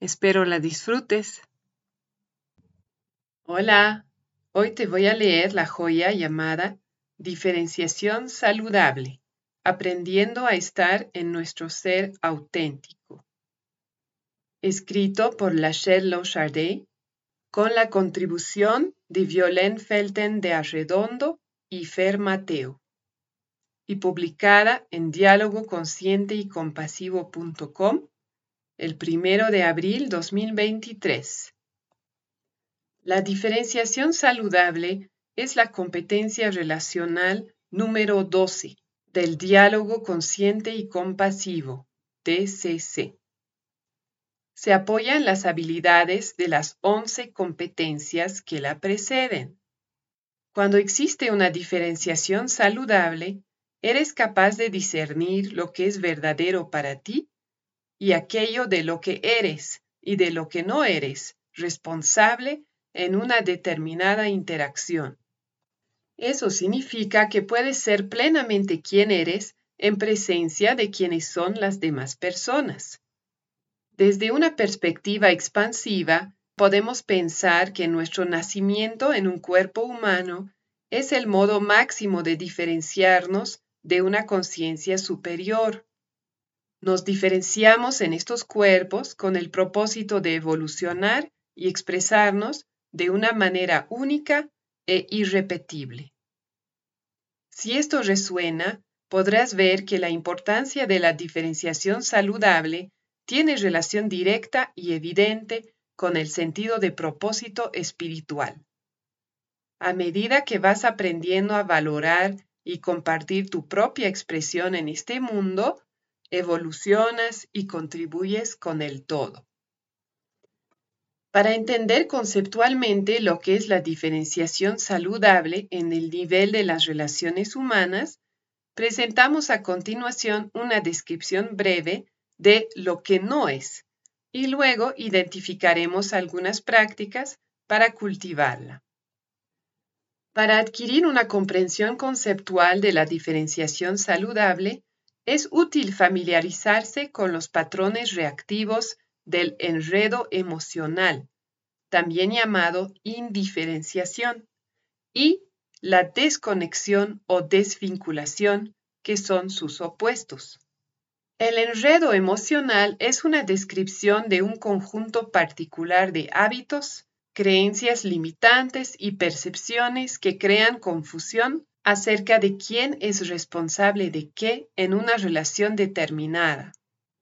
Espero la disfrutes. Hola, hoy te voy a leer la joya llamada Diferenciación Saludable, aprendiendo a estar en nuestro ser auténtico. Escrito por Lachelle Lochardet, con la contribución de Violaine Felten de Arredondo y Fer Mateo, y publicada en diálogo consciente y compasivo.com el primero de abril 2023. La diferenciación saludable es la competencia relacional número 12 del diálogo consciente y compasivo, DCC. Se apoya en las habilidades de las 11 competencias que la preceden. Cuando existe una diferenciación saludable, eres capaz de discernir lo que es verdadero para ti y aquello de lo que eres y de lo que no eres responsable en una determinada interacción. Eso significa que puedes ser plenamente quien eres en presencia de quienes son las demás personas. Desde una perspectiva expansiva, podemos pensar que nuestro nacimiento en un cuerpo humano es el modo máximo de diferenciarnos de una conciencia superior. Nos diferenciamos en estos cuerpos con el propósito de evolucionar y expresarnos de una manera única e irrepetible. Si esto resuena, podrás ver que la importancia de la diferenciación saludable tiene relación directa y evidente con el sentido de propósito espiritual. A medida que vas aprendiendo a valorar y compartir tu propia expresión en este mundo, evolucionas y contribuyes con el todo. Para entender conceptualmente lo que es la diferenciación saludable en el nivel de las relaciones humanas, presentamos a continuación una descripción breve de lo que no es y luego identificaremos algunas prácticas para cultivarla. Para adquirir una comprensión conceptual de la diferenciación saludable, es útil familiarizarse con los patrones reactivos del enredo emocional, también llamado indiferenciación, y la desconexión o desvinculación, que son sus opuestos. El enredo emocional es una descripción de un conjunto particular de hábitos, creencias limitantes y percepciones que crean confusión acerca de quién es responsable de qué en una relación determinada.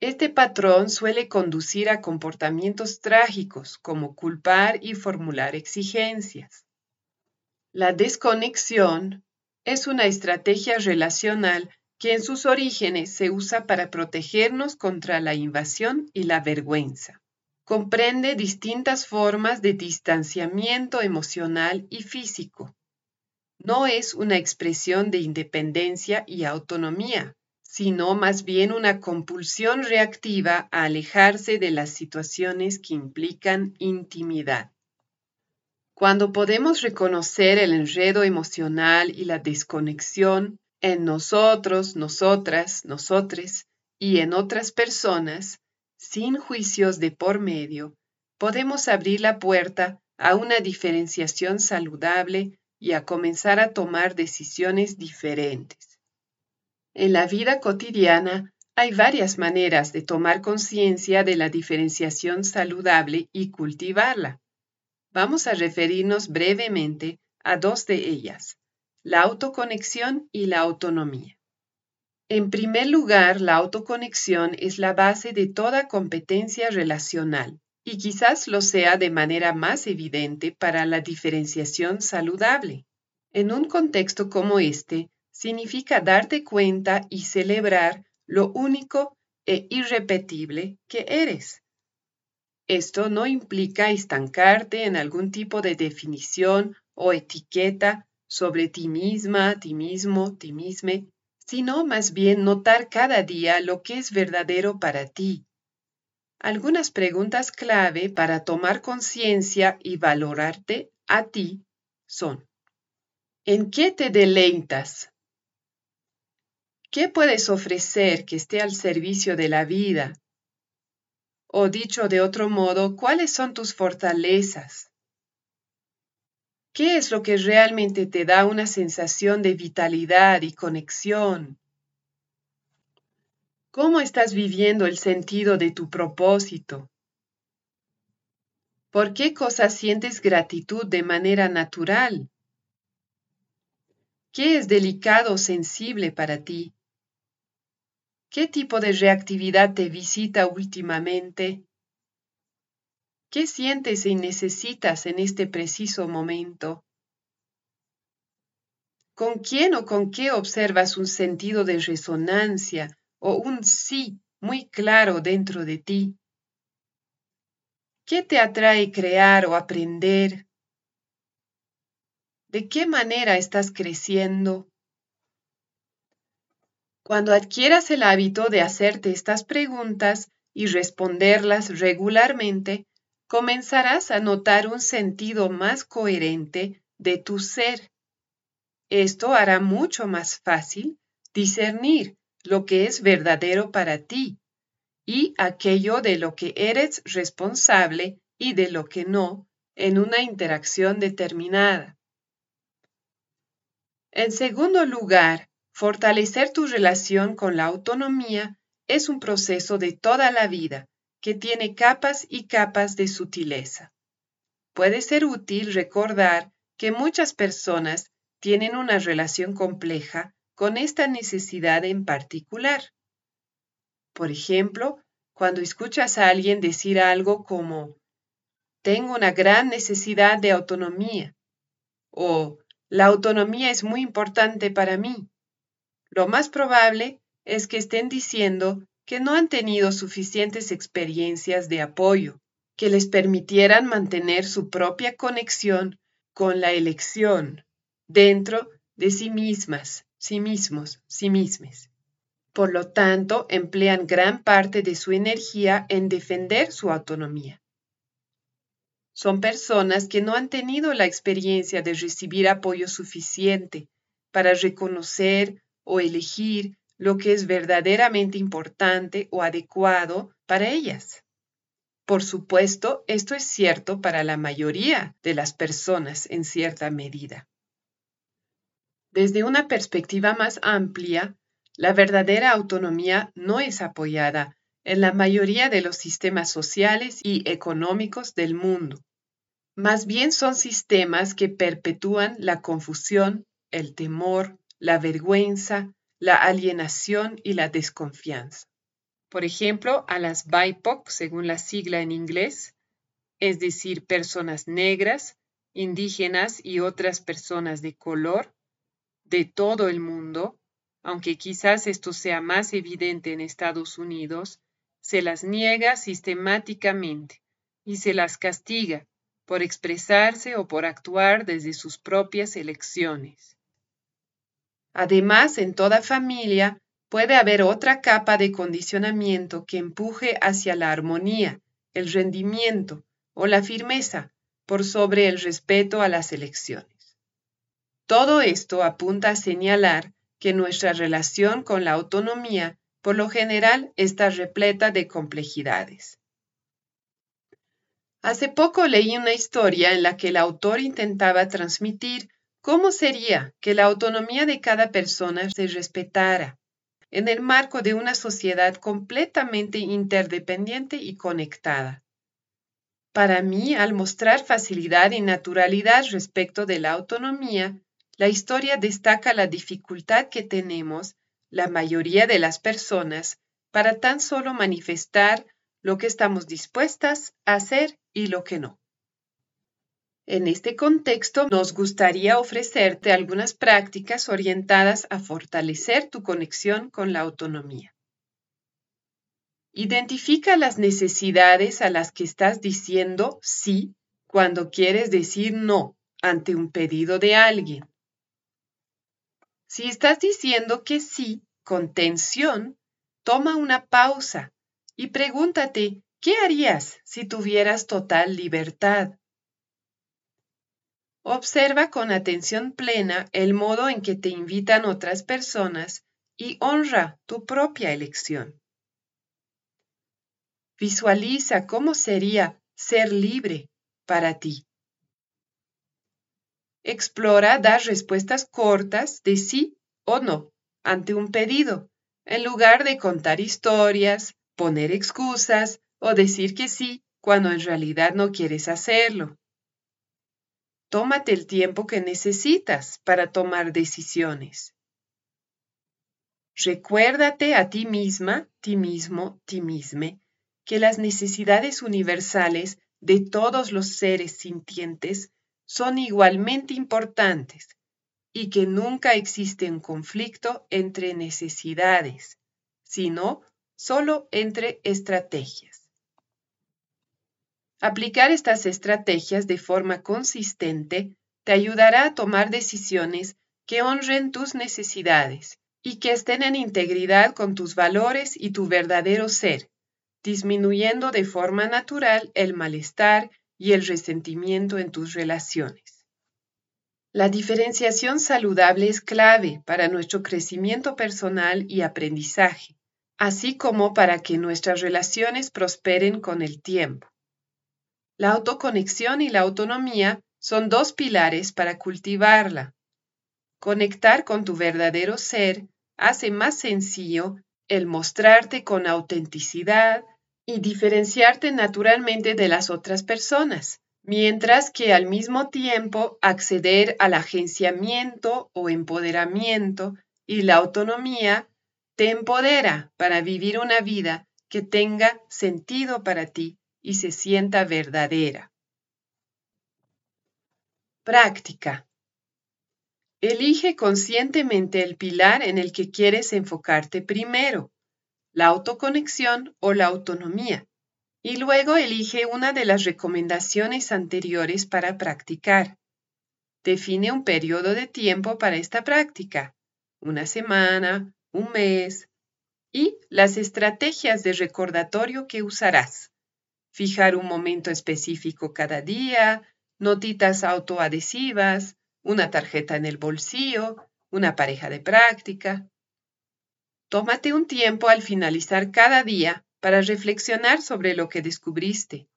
Este patrón suele conducir a comportamientos trágicos como culpar y formular exigencias. La desconexión es una estrategia relacional que en sus orígenes se usa para protegernos contra la invasión y la vergüenza. Comprende distintas formas de distanciamiento emocional y físico no es una expresión de independencia y autonomía, sino más bien una compulsión reactiva a alejarse de las situaciones que implican intimidad. Cuando podemos reconocer el enredo emocional y la desconexión en nosotros, nosotras, nosotres y en otras personas, sin juicios de por medio, podemos abrir la puerta a una diferenciación saludable y a comenzar a tomar decisiones diferentes. En la vida cotidiana Hay varias maneras de tomar conciencia de la diferenciación saludable y cultivarla. Vamos a referirnos brevemente a dos de ellas, la autoconexión y la autonomía. En primer lugar, la autoconexión es la base de toda competencia relacional y quizás lo sea de manera más evidente para la diferenciación saludable. En un contexto como este, significa darte cuenta y celebrar lo único e irrepetible que eres. Esto no implica estancarte en algún tipo de definición o etiqueta sobre ti misma, ti mismo, ti misme, sino más bien notar cada día lo que es verdadero para ti. Algunas preguntas clave para tomar conciencia y valorarte a ti son, ¿en qué te deleitas? ¿Qué puedes ofrecer que esté al servicio de la vida? O dicho de otro modo, ¿cuáles son tus fortalezas? ¿Qué es lo que realmente te da una sensación de vitalidad y conexión? ¿Cómo estás viviendo el sentido de tu propósito? ¿Por qué cosas sientes gratitud de manera natural? ¿Qué es delicado o sensible para ti? ¿Qué tipo de reactividad te visita últimamente? ¿Qué sientes y necesitas en este preciso momento? ¿Con quién o con qué observas un sentido de resonancia o un sí muy claro dentro de ti? ¿Qué te atrae crear o aprender? ¿De qué manera estás creciendo? Cuando adquieras el hábito de hacerte estas preguntas y responderlas regularmente, comenzarás a notar un sentido más coherente de tu ser. Esto hará mucho más fácil discernir lo que es verdadero para ti y aquello de lo que eres responsable y de lo que no en una interacción determinada. En segundo lugar, fortalecer tu relación con la autonomía es un proceso de toda la vida que tiene capas y capas de sutileza. Puede ser útil recordar que muchas personas tienen una relación compleja con esta necesidad en particular. Por ejemplo, cuando escuchas a alguien decir algo como, tengo una gran necesidad de autonomía o la autonomía es muy importante para mí. Lo más probable es que estén diciendo que no han tenido suficientes experiencias de apoyo que les permitieran mantener su propia conexión con la elección dentro de sí mismas, sí mismos, sí mismes. Por lo tanto, emplean gran parte de su energía en defender su autonomía. Son personas que no han tenido la experiencia de recibir apoyo suficiente para reconocer o elegir lo que es verdaderamente importante o adecuado para ellas. Por supuesto, esto es cierto para la mayoría de las personas en cierta medida. Desde una perspectiva más amplia, la verdadera autonomía no es apoyada en la mayoría de los sistemas sociales y económicos del mundo. Más bien son sistemas que perpetúan la confusión, el temor, la vergüenza, la alienación y la desconfianza. Por ejemplo, a las BIPOC, según la sigla en inglés, es decir, personas negras, indígenas y otras personas de color de todo el mundo, aunque quizás esto sea más evidente en Estados Unidos, se las niega sistemáticamente y se las castiga por expresarse o por actuar desde sus propias elecciones. Además, en toda familia puede haber otra capa de condicionamiento que empuje hacia la armonía, el rendimiento o la firmeza por sobre el respeto a las elecciones. Todo esto apunta a señalar que nuestra relación con la autonomía por lo general está repleta de complejidades. Hace poco leí una historia en la que el autor intentaba transmitir ¿Cómo sería que la autonomía de cada persona se respetara? en el marco de una sociedad completamente interdependiente y conectada. Para mí, al mostrar facilidad y naturalidad respecto de la autonomía, la historia destaca la dificultad que tenemos, la mayoría de las personas, para tan solo manifestar lo que estamos dispuestas a hacer y lo que no. En este contexto, nos gustaría ofrecerte algunas prácticas orientadas a fortalecer tu conexión con la autonomía. Identifica las necesidades a las que estás diciendo sí cuando quieres decir no ante un pedido de alguien. Si estás diciendo que sí con tensión, toma una pausa y pregúntate, ¿qué harías si tuvieras total libertad? Observa con atención plena el modo en que te invitan otras personas y honra tu propia elección. Visualiza cómo sería ser libre para ti. Explora dar respuestas cortas de sí o no ante un pedido, en lugar de contar historias, poner excusas o decir que sí cuando en realidad no quieres hacerlo. Tómate el tiempo que necesitas para tomar decisiones. Recuérdate a ti misma, ti mismo, ti misma, que las necesidades universales de todos los seres sintientes son igualmente importantes y que nunca existe un conflicto entre necesidades, sino solo entre estrategias. Aplicar estas estrategias de forma consistente te ayudará a tomar decisiones que honren tus necesidades y que estén en integridad con tus valores y tu verdadero ser, disminuyendo de forma natural el malestar y el resentimiento en tus relaciones. La diferenciación saludable es clave para nuestro crecimiento personal y aprendizaje, así como para que nuestras relaciones prosperen con el tiempo. La autoconexión y la autonomía son dos pilares para cultivarla. Conectar con tu verdadero ser hace más sencillo el mostrarte con autenticidad y diferenciarte naturalmente de las otras personas, mientras que al mismo tiempo acceder al agenciamiento o empoderamiento y la autonomía te empodera para vivir una vida que tenga sentido para ti y se sienta verdadera. Práctica. Elige conscientemente el pilar en el que quieres enfocarte primero, la autoconexión o la autonomía, y luego elige una de las recomendaciones anteriores para practicar. Define un periodo de tiempo para esta práctica, una semana, un mes, y las estrategias de recordatorio que usarás. Fijar un momento específico cada día, notitas autoadhesivas, una tarjeta en el bolsillo, una pareja de práctica. Tómate un tiempo al finalizar cada día para reflexionar sobre lo que descubriste.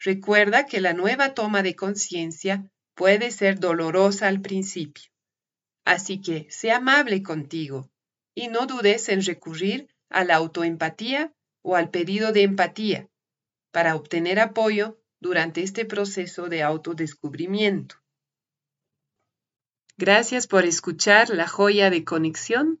Recuerda que la nueva toma de conciencia puede ser dolorosa al principio. Así que sé amable contigo y no dudes en recurrir a la autoempatía o al pedido de empatía para obtener apoyo durante este proceso de autodescubrimiento. Gracias por escuchar la joya de conexión